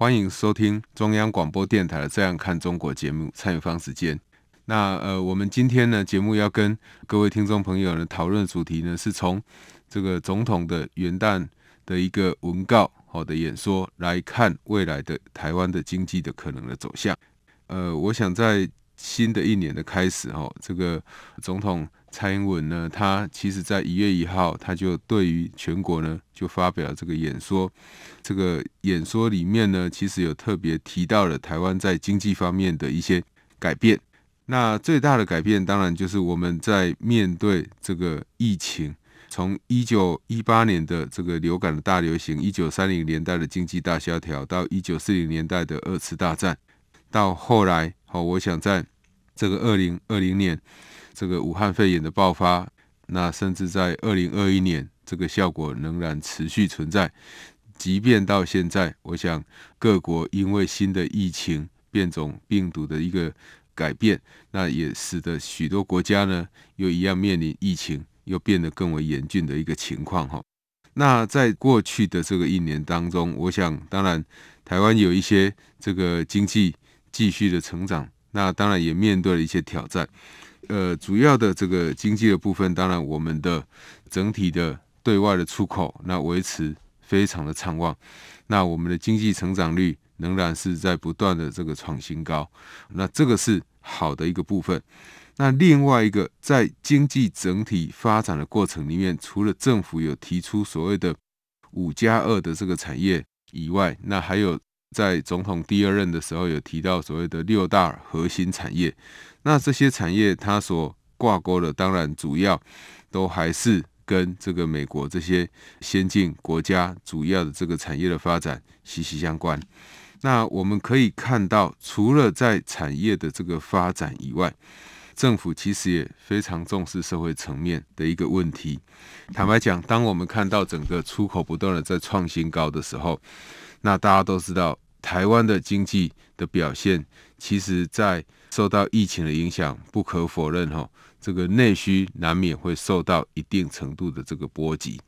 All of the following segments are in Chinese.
欢迎收听中央广播电台的《这样看中国》节目，蔡明芳时间。那呃，我们今天呢，节目要跟各位听众朋友呢讨论主题呢，是从这个总统的元旦的一个文告好的演说来看未来的台湾的经济的可能的走向。呃，我想在新的一年的开始哈，这个总统。蔡英文呢，他其实在一月一号，他就对于全国呢就发表了这个演说。这个演说里面呢，其实有特别提到了台湾在经济方面的一些改变。那最大的改变，当然就是我们在面对这个疫情，从一九一八年的这个流感的大流行，一九三零年代的经济大萧条，到一九四零年代的二次大战，到后来，好，我想在这个二零二零年。这个武汉肺炎的爆发，那甚至在二零二一年，这个效果仍然持续存在。即便到现在，我想各国因为新的疫情变种病毒的一个改变，那也使得许多国家呢又一样面临疫情又变得更为严峻的一个情况哈。那在过去的这个一年当中，我想当然台湾有一些这个经济继续的成长，那当然也面对了一些挑战。呃，主要的这个经济的部分，当然我们的整体的对外的出口，那维持非常的畅旺，那我们的经济成长率仍然是在不断的这个创新高，那这个是好的一个部分。那另外一个，在经济整体发展的过程里面，除了政府有提出所谓的五加二的这个产业以外，那还有。在总统第二任的时候，有提到所谓的六大核心产业。那这些产业它所挂钩的，当然主要都还是跟这个美国这些先进国家主要的这个产业的发展息息相关。那我们可以看到，除了在产业的这个发展以外，政府其实也非常重视社会层面的一个问题。坦白讲，当我们看到整个出口不断的在创新高的时候，那大家都知道，台湾的经济的表现，其实，在受到疫情的影响，不可否认哈，这个内需难免会受到一定程度的这个波及。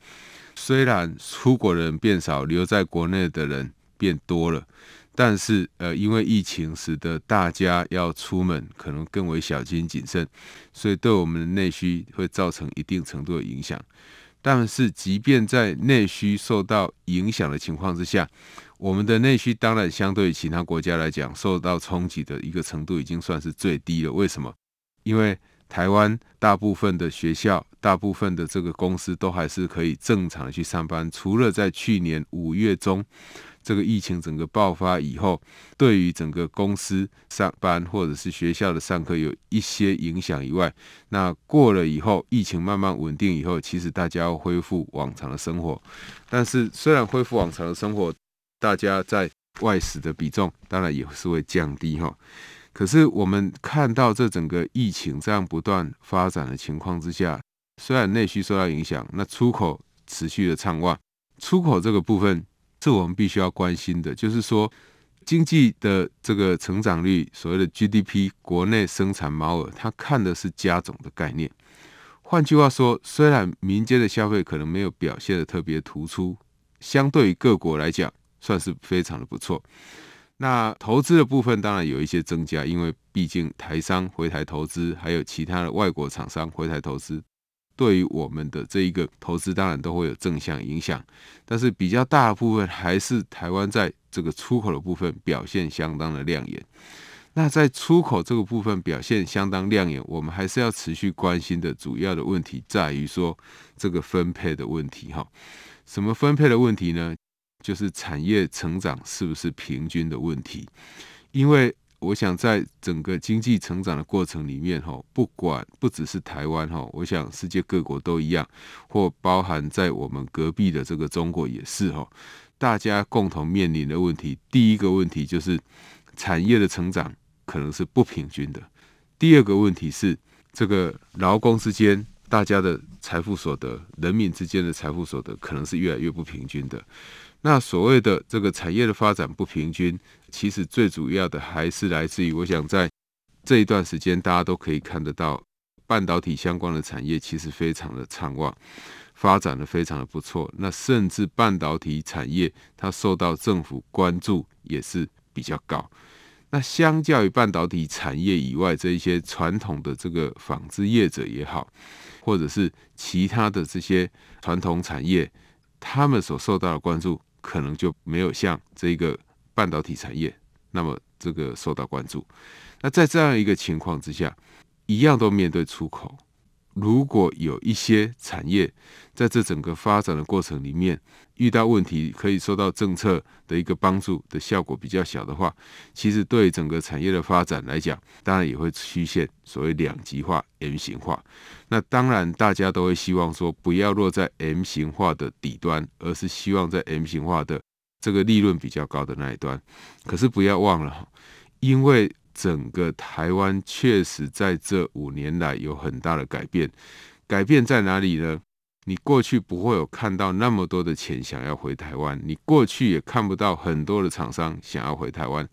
虽然出国人变少，留在国内的人变多了，但是呃，因为疫情使得大家要出门可能更为小心谨慎，所以对我们的内需会造成一定程度的影响。但是，即便在内需受到影响的情况之下，我们的内需当然相对于其他国家来讲，受到冲击的一个程度已经算是最低了。为什么？因为台湾大部分的学校、大部分的这个公司都还是可以正常去上班，除了在去年五月中。这个疫情整个爆发以后，对于整个公司上班或者是学校的上课有一些影响以外，那过了以后，疫情慢慢稳定以后，其实大家要恢复往常的生活。但是虽然恢复往常的生活，大家在外食的比重当然也是会降低哈。可是我们看到这整个疫情这样不断发展的情况之下，虽然内需受到影响，那出口持续的畅旺，出口这个部分。是我们必须要关心的，就是说经济的这个成长率，所谓的 GDP 国内生产毛额，它看的是加总的概念。换句话说，虽然民间的消费可能没有表现得特别突出，相对于各国来讲，算是非常的不错。那投资的部分当然有一些增加，因为毕竟台商回台投资，还有其他的外国厂商回台投资。对于我们的这一个投资，当然都会有正向影响，但是比较大的部分还是台湾在这个出口的部分表现相当的亮眼。那在出口这个部分表现相当亮眼，我们还是要持续关心的主要的问题在于说这个分配的问题哈。什么分配的问题呢？就是产业成长是不是平均的问题？因为我想在整个经济成长的过程里面，哈，不管不只是台湾，哈，我想世界各国都一样，或包含在我们隔壁的这个中国也是，哈，大家共同面临的问题，第一个问题就是产业的成长可能是不平均的，第二个问题是这个劳工之间。大家的财富所得，人民之间的财富所得，可能是越来越不平均的。那所谓的这个产业的发展不平均，其实最主要的还是来自于，我想在这一段时间，大家都可以看得到，半导体相关的产业其实非常的畅旺，发展的非常的不错。那甚至半导体产业，它受到政府关注也是比较高。那相较于半导体产业以外，这一些传统的这个纺织业者也好。或者是其他的这些传统产业，他们所受到的关注，可能就没有像这个半导体产业那么这个受到关注。那在这样一个情况之下，一样都面对出口。如果有一些产业在这整个发展的过程里面遇到问题，可以受到政策的一个帮助的效果比较小的话，其实对整个产业的发展来讲，当然也会出现所谓两极化、M 型化。那当然大家都会希望说，不要落在 M 型化的底端，而是希望在 M 型化的这个利润比较高的那一端。可是不要忘了，因为整个台湾确实在这五年来有很大的改变，改变在哪里呢？你过去不会有看到那么多的钱想要回台湾，你过去也看不到很多的厂商想要回台湾，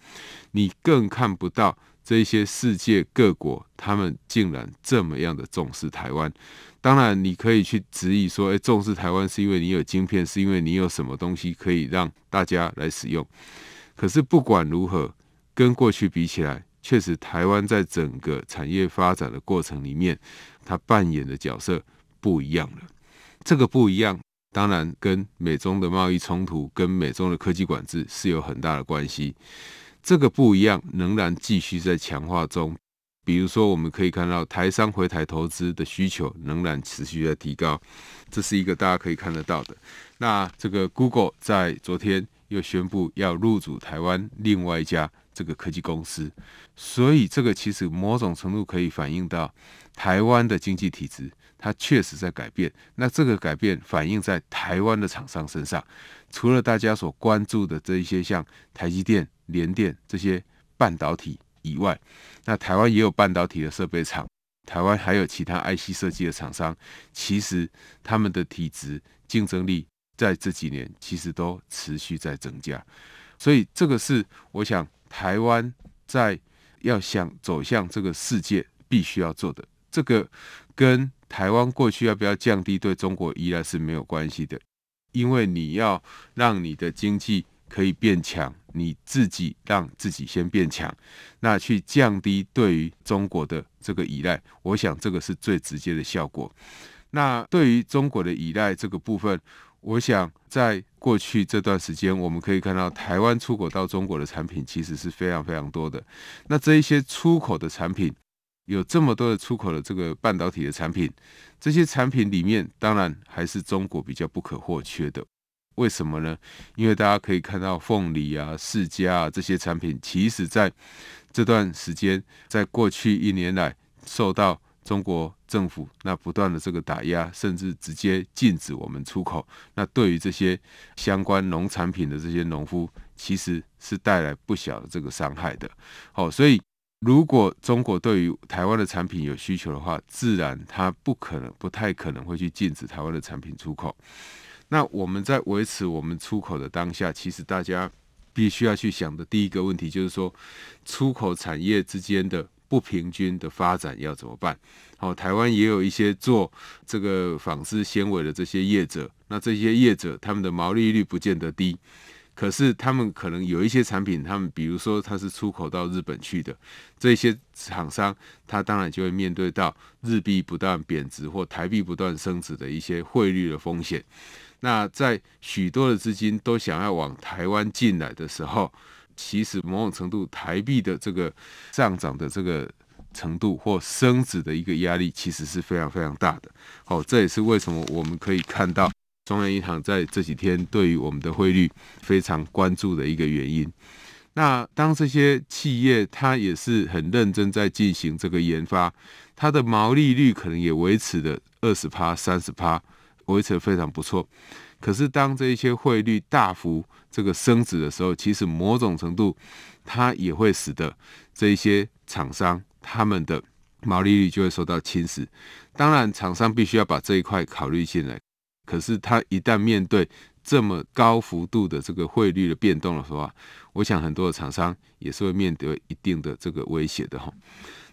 你更看不到这些世界各国他们竟然这么样的重视台湾。当然，你可以去质疑说，诶，重视台湾是因为你有晶片，是因为你有什么东西可以让大家来使用。可是不管如何，跟过去比起来，确实，台湾在整个产业发展的过程里面，它扮演的角色不一样了。这个不一样，当然跟美中的贸易冲突、跟美中的科技管制是有很大的关系。这个不一样仍然继续在强化中。比如说，我们可以看到台商回台投资的需求仍然持续在提高，这是一个大家可以看得到的。那这个 Google 在昨天又宣布要入主台湾另外一家。这个科技公司，所以这个其实某种程度可以反映到台湾的经济体制，它确实在改变。那这个改变反映在台湾的厂商身上，除了大家所关注的这一些像台积电、联电这些半导体以外，那台湾也有半导体的设备厂，台湾还有其他 IC 设计的厂商，其实他们的体质竞争力在这几年其实都持续在增加，所以这个是我想。台湾在要想走向这个世界，必须要做的，这个跟台湾过去要不要降低对中国依赖是没有关系的，因为你要让你的经济可以变强，你自己让自己先变强，那去降低对于中国的这个依赖，我想这个是最直接的效果。那对于中国的依赖这个部分。我想，在过去这段时间，我们可以看到台湾出口到中国的产品其实是非常非常多的。那这一些出口的产品，有这么多的出口的这个半导体的产品，这些产品里面，当然还是中国比较不可或缺的。为什么呢？因为大家可以看到凤梨啊、释迦啊这些产品，其实在这段时间，在过去一年来受到。中国政府那不断的这个打压，甚至直接禁止我们出口，那对于这些相关农产品的这些农夫，其实是带来不小的这个伤害的。好，所以如果中国对于台湾的产品有需求的话，自然它不可能、不太可能会去禁止台湾的产品出口。那我们在维持我们出口的当下，其实大家必须要去想的第一个问题就是说，出口产业之间的。不平均的发展要怎么办？好，台湾也有一些做这个纺织纤维的这些业者，那这些业者他们的毛利率不见得低，可是他们可能有一些产品，他们比如说他是出口到日本去的，这些厂商他当然就会面对到日币不断贬值或台币不断升值的一些汇率的风险。那在许多的资金都想要往台湾进来的时候，其实某种程度，台币的这个上涨的这个程度或升值的一个压力，其实是非常非常大的。好，这也是为什么我们可以看到中央银行在这几天对于我们的汇率非常关注的一个原因。那当这些企业它也是很认真在进行这个研发，它的毛利率可能也维持的二十趴、三十趴，维持的非常不错。可是当这一些汇率大幅这个升值的时候，其实某种程度它也会使得这一些厂商他们的毛利率就会受到侵蚀。当然，厂商必须要把这一块考虑进来。可是，它一旦面对这么高幅度的这个汇率的变动的时候啊，我想很多的厂商也是会面对一定的这个威胁的哈。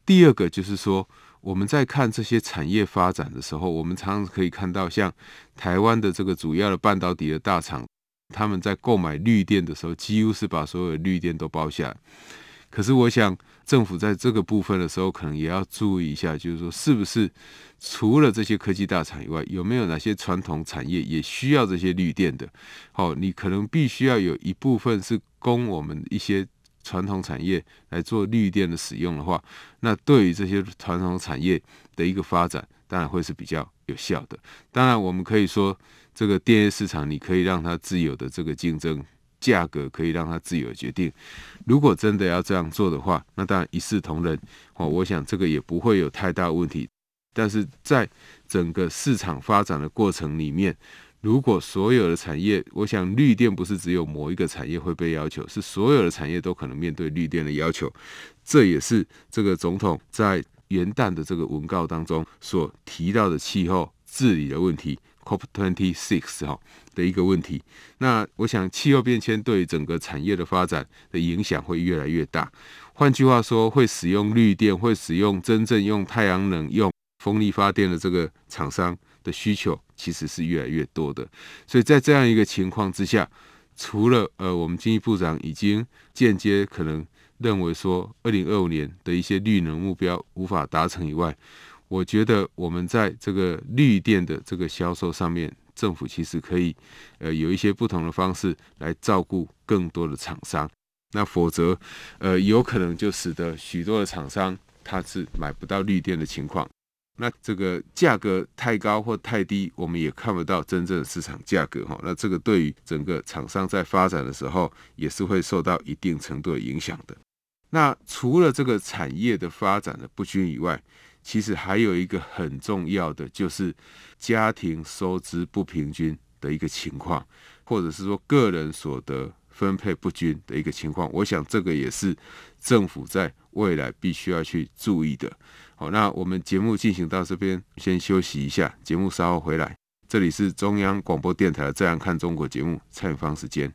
第二个就是说，我们在看这些产业发展的时候，我们常常可以看到，像台湾的这个主要的半导体的大厂，他们在购买绿电的时候，几乎是把所有的绿电都包下。可是，我想政府在这个部分的时候，可能也要注意一下，就是说，是不是除了这些科技大厂以外，有没有哪些传统产业也需要这些绿电的？好，你可能必须要有一部分是供我们一些传统产业来做绿电的使用的话，那对于这些传统产业的一个发展，当然会是比较有效的。当然，我们可以说，这个电业市场你可以让它自由的这个竞争。价格可以让它自由决定。如果真的要这样做的话，那当然一视同仁哦。我想这个也不会有太大问题。但是在整个市场发展的过程里面，如果所有的产业，我想绿电不是只有某一个产业会被要求，是所有的产业都可能面对绿电的要求。这也是这个总统在元旦的这个文告当中所提到的气候治理的问题。COP twenty six 哈的一个问题，那我想气候变迁对整个产业的发展的影响会越来越大。换句话说，会使用绿电、会使用真正用太阳能、用风力发电的这个厂商的需求，其实是越来越多的。所以在这样一个情况之下，除了呃，我们经济部长已经间接可能认为说，二零二五年的一些绿能目标无法达成以外，我觉得我们在这个绿电的这个销售上面，政府其实可以呃有一些不同的方式来照顾更多的厂商。那否则呃有可能就使得许多的厂商他是买不到绿电的情况。那这个价格太高或太低，我们也看不到真正的市场价格哈。那这个对于整个厂商在发展的时候，也是会受到一定程度的影响的。那除了这个产业的发展的不均以外，其实还有一个很重要的，就是家庭收支不平均的一个情况，或者是说个人所得分配不均的一个情况。我想这个也是政府在未来必须要去注意的。好，那我们节目进行到这边，先休息一下，节目稍后回来。这里是中央广播电台《这样看中国》节目，蔡明芳时间。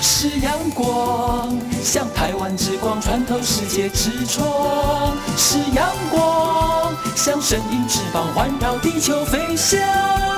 是阳光，像台湾之光穿透世界之窗；是阳光，像神鹰翅膀环绕地球飞翔。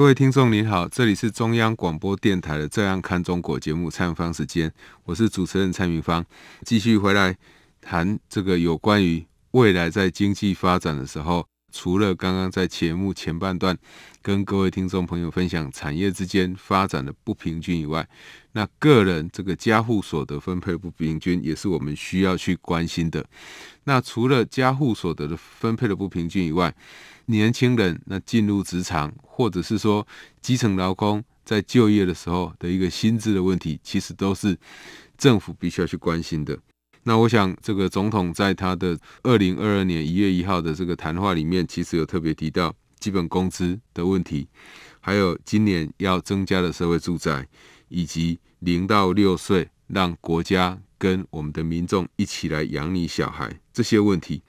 各位听众您好，这里是中央广播电台的《这样看中国》节目，蔡明芳时间，我是主持人蔡明芳，继续回来谈这个有关于未来在经济发展的时候。除了刚刚在节目前半段跟各位听众朋友分享产业之间发展的不平均以外，那个人这个家户所得分配不平均也是我们需要去关心的。那除了家户所得的分配的不平均以外，年轻人那进入职场或者是说基层劳工在就业的时候的一个薪资的问题，其实都是政府必须要去关心的。那我想，这个总统在他的二零二二年一月一号的这个谈话里面，其实有特别提到基本工资的问题，还有今年要增加的社会住宅，以及零到六岁让国家跟我们的民众一起来养你小孩这些问题。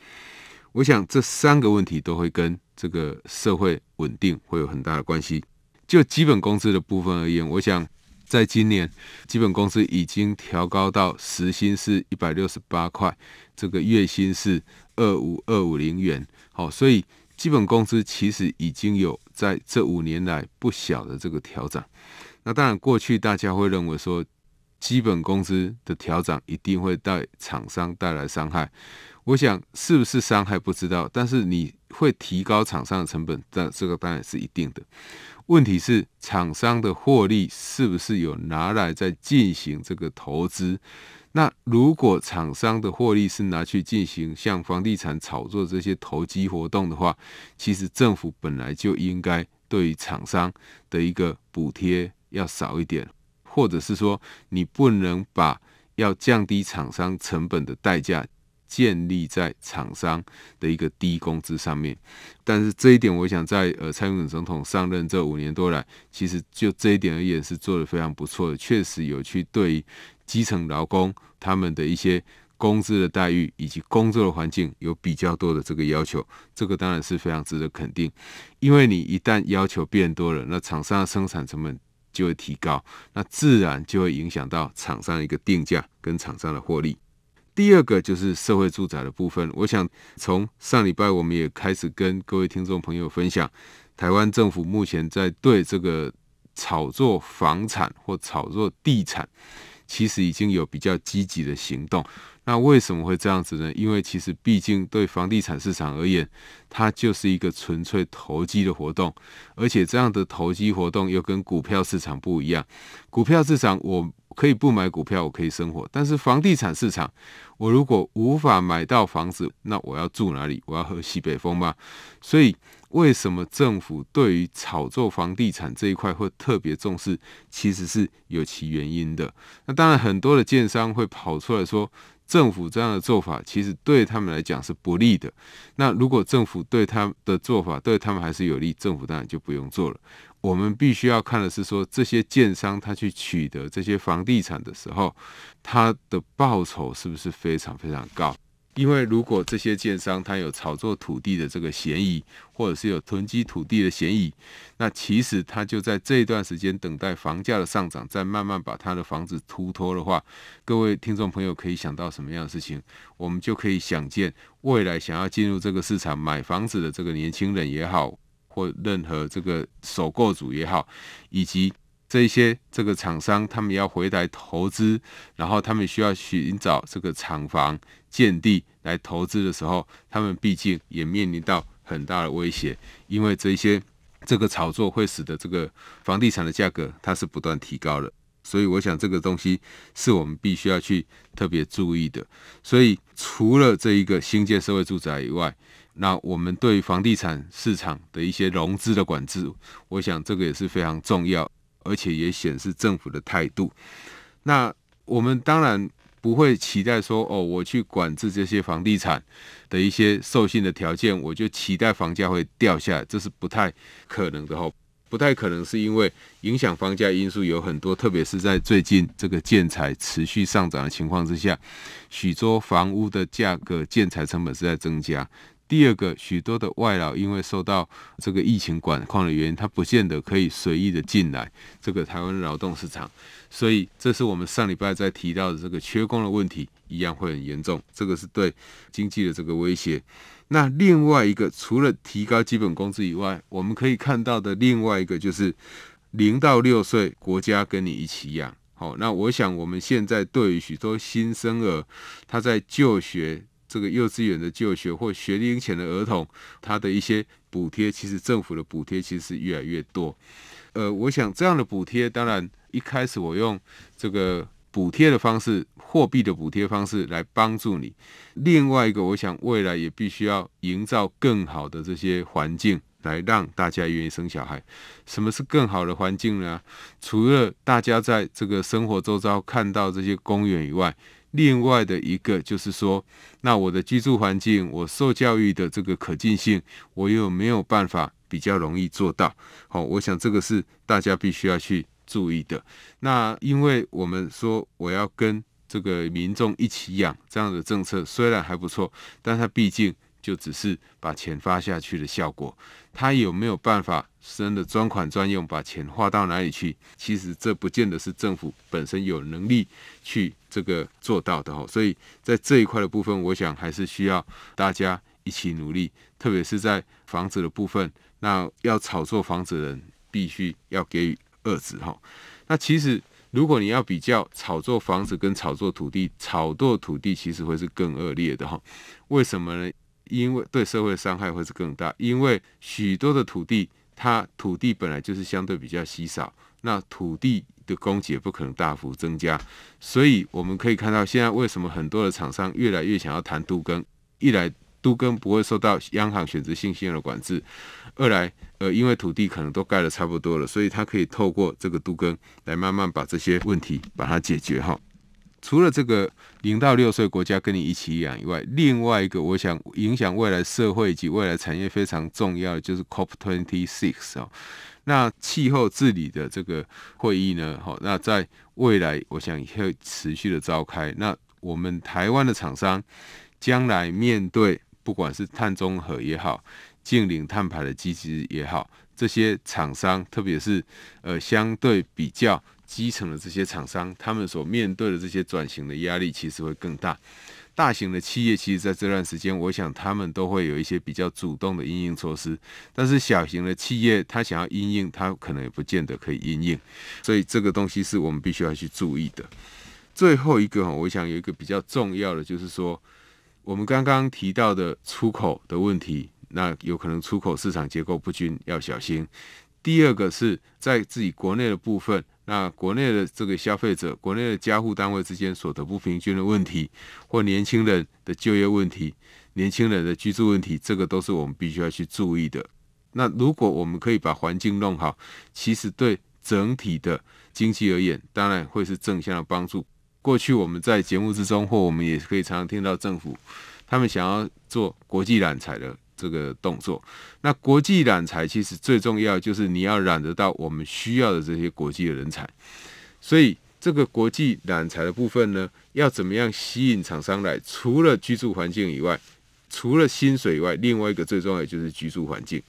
我想这三个问题都会跟这个社会稳定会有很大的关系。就基本工资的部分而言，我想。在今年，基本工资已经调高到时薪是一百六十八块，这个月薪是二五二五零元。好，所以基本工资其实已经有在这五年来不小的这个调整。那当然，过去大家会认为说，基本工资的调整一定会带厂商带来伤害。我想是不是伤害不知道，但是你会提高厂商的成本，但这个当然是一定的。问题是厂商的获利是不是有拿来在进行这个投资？那如果厂商的获利是拿去进行像房地产炒作这些投机活动的话，其实政府本来就应该对于厂商的一个补贴要少一点，或者是说你不能把要降低厂商成本的代价。建立在厂商的一个低工资上面，但是这一点，我想在呃蔡英文总统上任这五年多来，其实就这一点而言是做得非常不错的，确实有去对基层劳工他们的一些工资的待遇以及工作的环境有比较多的这个要求，这个当然是非常值得肯定，因为你一旦要求变多了，那厂商的生产成本就会提高，那自然就会影响到厂商的一个定价跟厂商的获利。第二个就是社会住宅的部分，我想从上礼拜我们也开始跟各位听众朋友分享，台湾政府目前在对这个炒作房产或炒作地产，其实已经有比较积极的行动。那为什么会这样子呢？因为其实毕竟对房地产市场而言，它就是一个纯粹投机的活动，而且这样的投机活动又跟股票市场不一样。股票市场我。可以不买股票，我可以生活。但是房地产市场，我如果无法买到房子，那我要住哪里？我要喝西北风吗？所以，为什么政府对于炒作房地产这一块会特别重视？其实是有其原因的。那当然，很多的建商会跑出来说，政府这样的做法其实对他们来讲是不利的。那如果政府对他的做法对他们还是有利，政府当然就不用做了。我们必须要看的是说，这些建商他去取得这些房地产的时候，他的报酬是不是非常非常高？因为如果这些建商他有炒作土地的这个嫌疑，或者是有囤积土地的嫌疑，那其实他就在这一段时间等待房价的上涨，再慢慢把他的房子突脱的话，各位听众朋友可以想到什么样的事情？我们就可以想见，未来想要进入这个市场买房子的这个年轻人也好。或任何这个首购族也好，以及这些这个厂商，他们要回来投资，然后他们需要寻找这个厂房建地来投资的时候，他们毕竟也面临到很大的威胁，因为这些这个炒作会使得这个房地产的价格它是不断提高的，所以我想这个东西是我们必须要去特别注意的。所以除了这一个新建社会住宅以外，那我们对房地产市场的一些融资的管制，我想这个也是非常重要，而且也显示政府的态度。那我们当然不会期待说，哦，我去管制这些房地产的一些授信的条件，我就期待房价会掉下来，这是不太可能的哦。不太可能是因为影响房价因素有很多，特别是在最近这个建材持续上涨的情况之下，许多房屋的价格、建材成本是在增加。第二个，许多的外劳因为受到这个疫情管控的原因，他不见得可以随意的进来这个台湾劳动市场，所以这是我们上礼拜在提到的这个缺工的问题，一样会很严重。这个是对经济的这个威胁。那另外一个，除了提高基本工资以外，我们可以看到的另外一个就是零到六岁，国家跟你一起养。好，那我想我们现在对于许多新生儿，他在就学。这个幼稚园的就学或学龄前的儿童，他的一些补贴，其实政府的补贴其实是越来越多。呃，我想这样的补贴，当然一开始我用这个补贴的方式，货币的补贴方式来帮助你。另外一个，我想未来也必须要营造更好的这些环境，来让大家愿意生小孩。什么是更好的环境呢？除了大家在这个生活周遭看到这些公园以外，另外的一个就是说，那我的居住环境，我受教育的这个可进性，我有没有办法比较容易做到？好，我想这个是大家必须要去注意的。那因为我们说我要跟这个民众一起养这样的政策，虽然还不错，但它毕竟。就只是把钱发下去的效果，他有没有办法真的专款专用，把钱花到哪里去？其实这不见得是政府本身有能力去这个做到的哈。所以在这一块的部分，我想还是需要大家一起努力，特别是在房子的部分，那要炒作房子的人必须要给予遏制哈。那其实如果你要比较炒作房子跟炒作土地，炒作土地其实会是更恶劣的哈。为什么呢？因为对社会的伤害会是更大，因为许多的土地，它土地本来就是相对比较稀少，那土地的供给也不可能大幅增加，所以我们可以看到，现在为什么很多的厂商越来越想要谈都更，一来都更不会受到央行选择性信用的管制，二来呃因为土地可能都盖得差不多了，所以它可以透过这个都更来慢慢把这些问题把它解决哈。除了这个零到六岁国家跟你一起养以外，另外一个我想影响未来社会以及未来产业非常重要的就是 COP26 哦。那气候治理的这个会议呢，好，那在未来我想也会持续的召开。那我们台湾的厂商将来面对不管是碳中和也好，净零碳排的机制也好，这些厂商特别是呃相对比较。基层的这些厂商，他们所面对的这些转型的压力其实会更大。大型的企业其实在这段时间，我想他们都会有一些比较主动的因应措施。但是小型的企业，他想要因应，他可能也不见得可以因应。所以这个东西是我们必须要去注意的。最后一个，我想有一个比较重要的，就是说我们刚刚提到的出口的问题，那有可能出口市场结构不均，要小心。第二个是在自己国内的部分。那国内的这个消费者，国内的家户单位之间所得不平均的问题，或年轻人的就业问题、年轻人的居住问题，这个都是我们必须要去注意的。那如果我们可以把环境弄好，其实对整体的经济而言，当然会是正向的帮助。过去我们在节目之中，或我们也可以常常听到政府他们想要做国际揽才的。这个动作，那国际揽才其实最重要就是你要揽得到我们需要的这些国际的人才，所以这个国际揽才的部分呢，要怎么样吸引厂商来？除了居住环境以外，除了薪水以外，另外一个最重要的就是居住环境，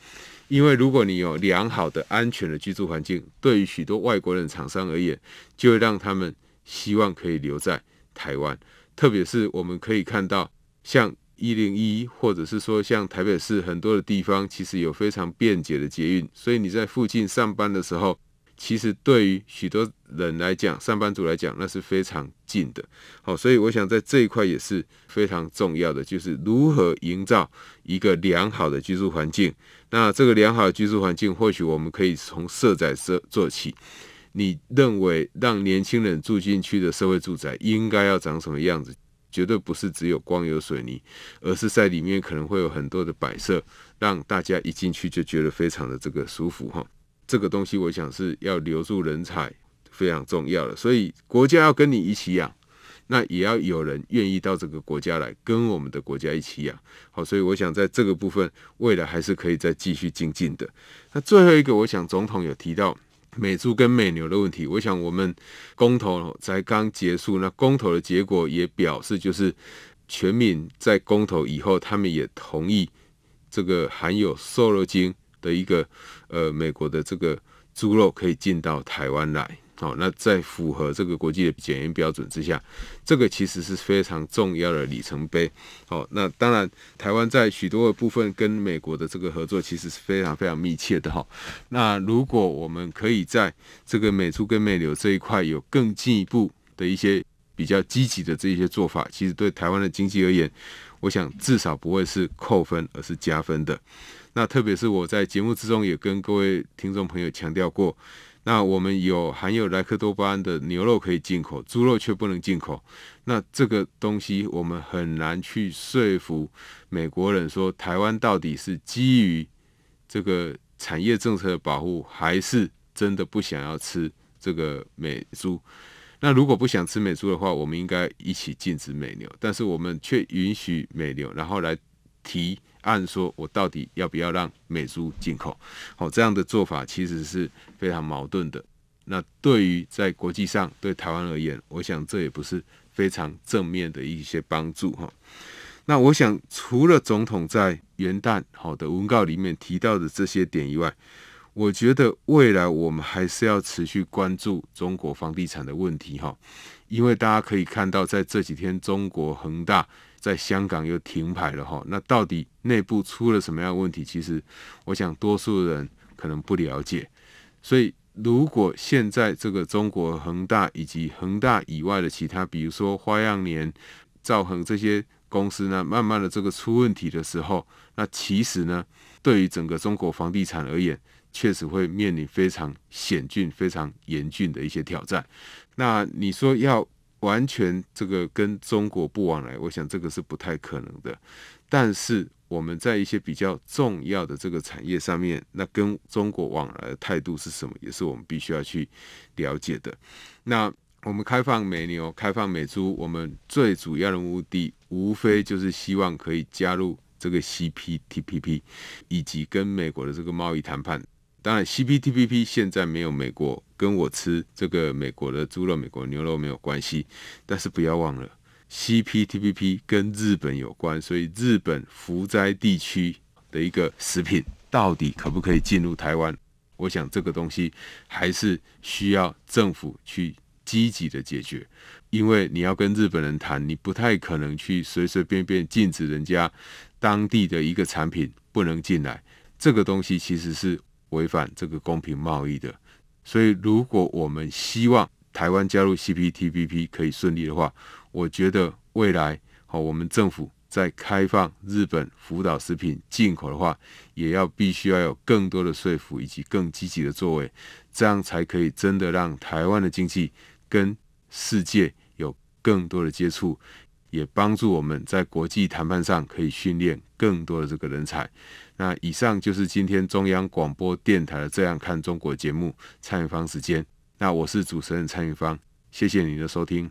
因为如果你有良好的、安全的居住环境，对于许多外国人厂商而言，就会让他们希望可以留在台湾，特别是我们可以看到像。一零一，或者是说像台北市很多的地方，其实有非常便捷的捷运，所以你在附近上班的时候，其实对于许多人来讲，上班族来讲，那是非常近的。好，所以我想在这一块也是非常重要的，就是如何营造一个良好的居住环境。那这个良好的居住环境，或许我们可以从社宅社做起。你认为让年轻人住进去的社会住宅应该要长什么样子？绝对不是只有光有水泥，而是在里面可能会有很多的摆设，让大家一进去就觉得非常的这个舒服哈。这个东西我想是要留住人才非常重要的，所以国家要跟你一起养，那也要有人愿意到这个国家来跟我们的国家一起养。好，所以我想在这个部分未来还是可以再继续精进的。那最后一个，我想总统有提到。美猪跟美牛的问题，我想我们公投才刚结束，那公投的结果也表示，就是全民在公投以后，他们也同意这个含有瘦肉精的一个呃美国的这个猪肉可以进到台湾来。好，那在符合这个国际的检验标准之下，这个其实是非常重要的里程碑。好，那当然，台湾在许多的部分跟美国的这个合作其实是非常非常密切的哈。那如果我们可以在这个美猪跟美牛这一块有更进一步的一些比较积极的这一些做法，其实对台湾的经济而言，我想至少不会是扣分，而是加分的。那特别是我在节目之中也跟各位听众朋友强调过。那我们有含有莱克多巴胺的牛肉可以进口，猪肉却不能进口。那这个东西我们很难去说服美国人说，台湾到底是基于这个产业政策的保护，还是真的不想要吃这个美猪？那如果不想吃美猪的话，我们应该一起禁止美牛，但是我们却允许美牛，然后来提。按说，我到底要不要让美猪进口？好，这样的做法其实是非常矛盾的。那对于在国际上对台湾而言，我想这也不是非常正面的一些帮助哈。那我想，除了总统在元旦好的文告里面提到的这些点以外，我觉得未来我们还是要持续关注中国房地产的问题哈，因为大家可以看到，在这几天中国恒大。在香港又停牌了哈，那到底内部出了什么样的问题？其实我想多数人可能不了解。所以如果现在这个中国恒大以及恒大以外的其他，比如说花样年、兆恒这些公司呢，慢慢的这个出问题的时候，那其实呢，对于整个中国房地产而言，确实会面临非常险峻、非常严峻的一些挑战。那你说要？完全这个跟中国不往来，我想这个是不太可能的。但是我们在一些比较重要的这个产业上面，那跟中国往来的态度是什么，也是我们必须要去了解的。那我们开放美牛、开放美猪，我们最主要的目的，无非就是希望可以加入这个 CPTPP，以及跟美国的这个贸易谈判。当然，CPTPP 现在没有美国跟我吃这个美国的猪肉、美国牛肉没有关系。但是不要忘了，CPTPP 跟日本有关，所以日本福灾地区的一个食品到底可不可以进入台湾？我想这个东西还是需要政府去积极的解决，因为你要跟日本人谈，你不太可能去随随便便禁止人家当地的一个产品不能进来。这个东西其实是。违反这个公平贸易的，所以如果我们希望台湾加入 CPTPP 可以顺利的话，我觉得未来好，我们政府在开放日本福岛食品进口的话，也要必须要有更多的说服以及更积极的作为，这样才可以真的让台湾的经济跟世界有更多的接触，也帮助我们在国际谈判上可以训练更多的这个人才。那以上就是今天中央广播电台的《这样看中国》节目，参与方时间。那我是主持人蔡玉芳，谢谢你的收听。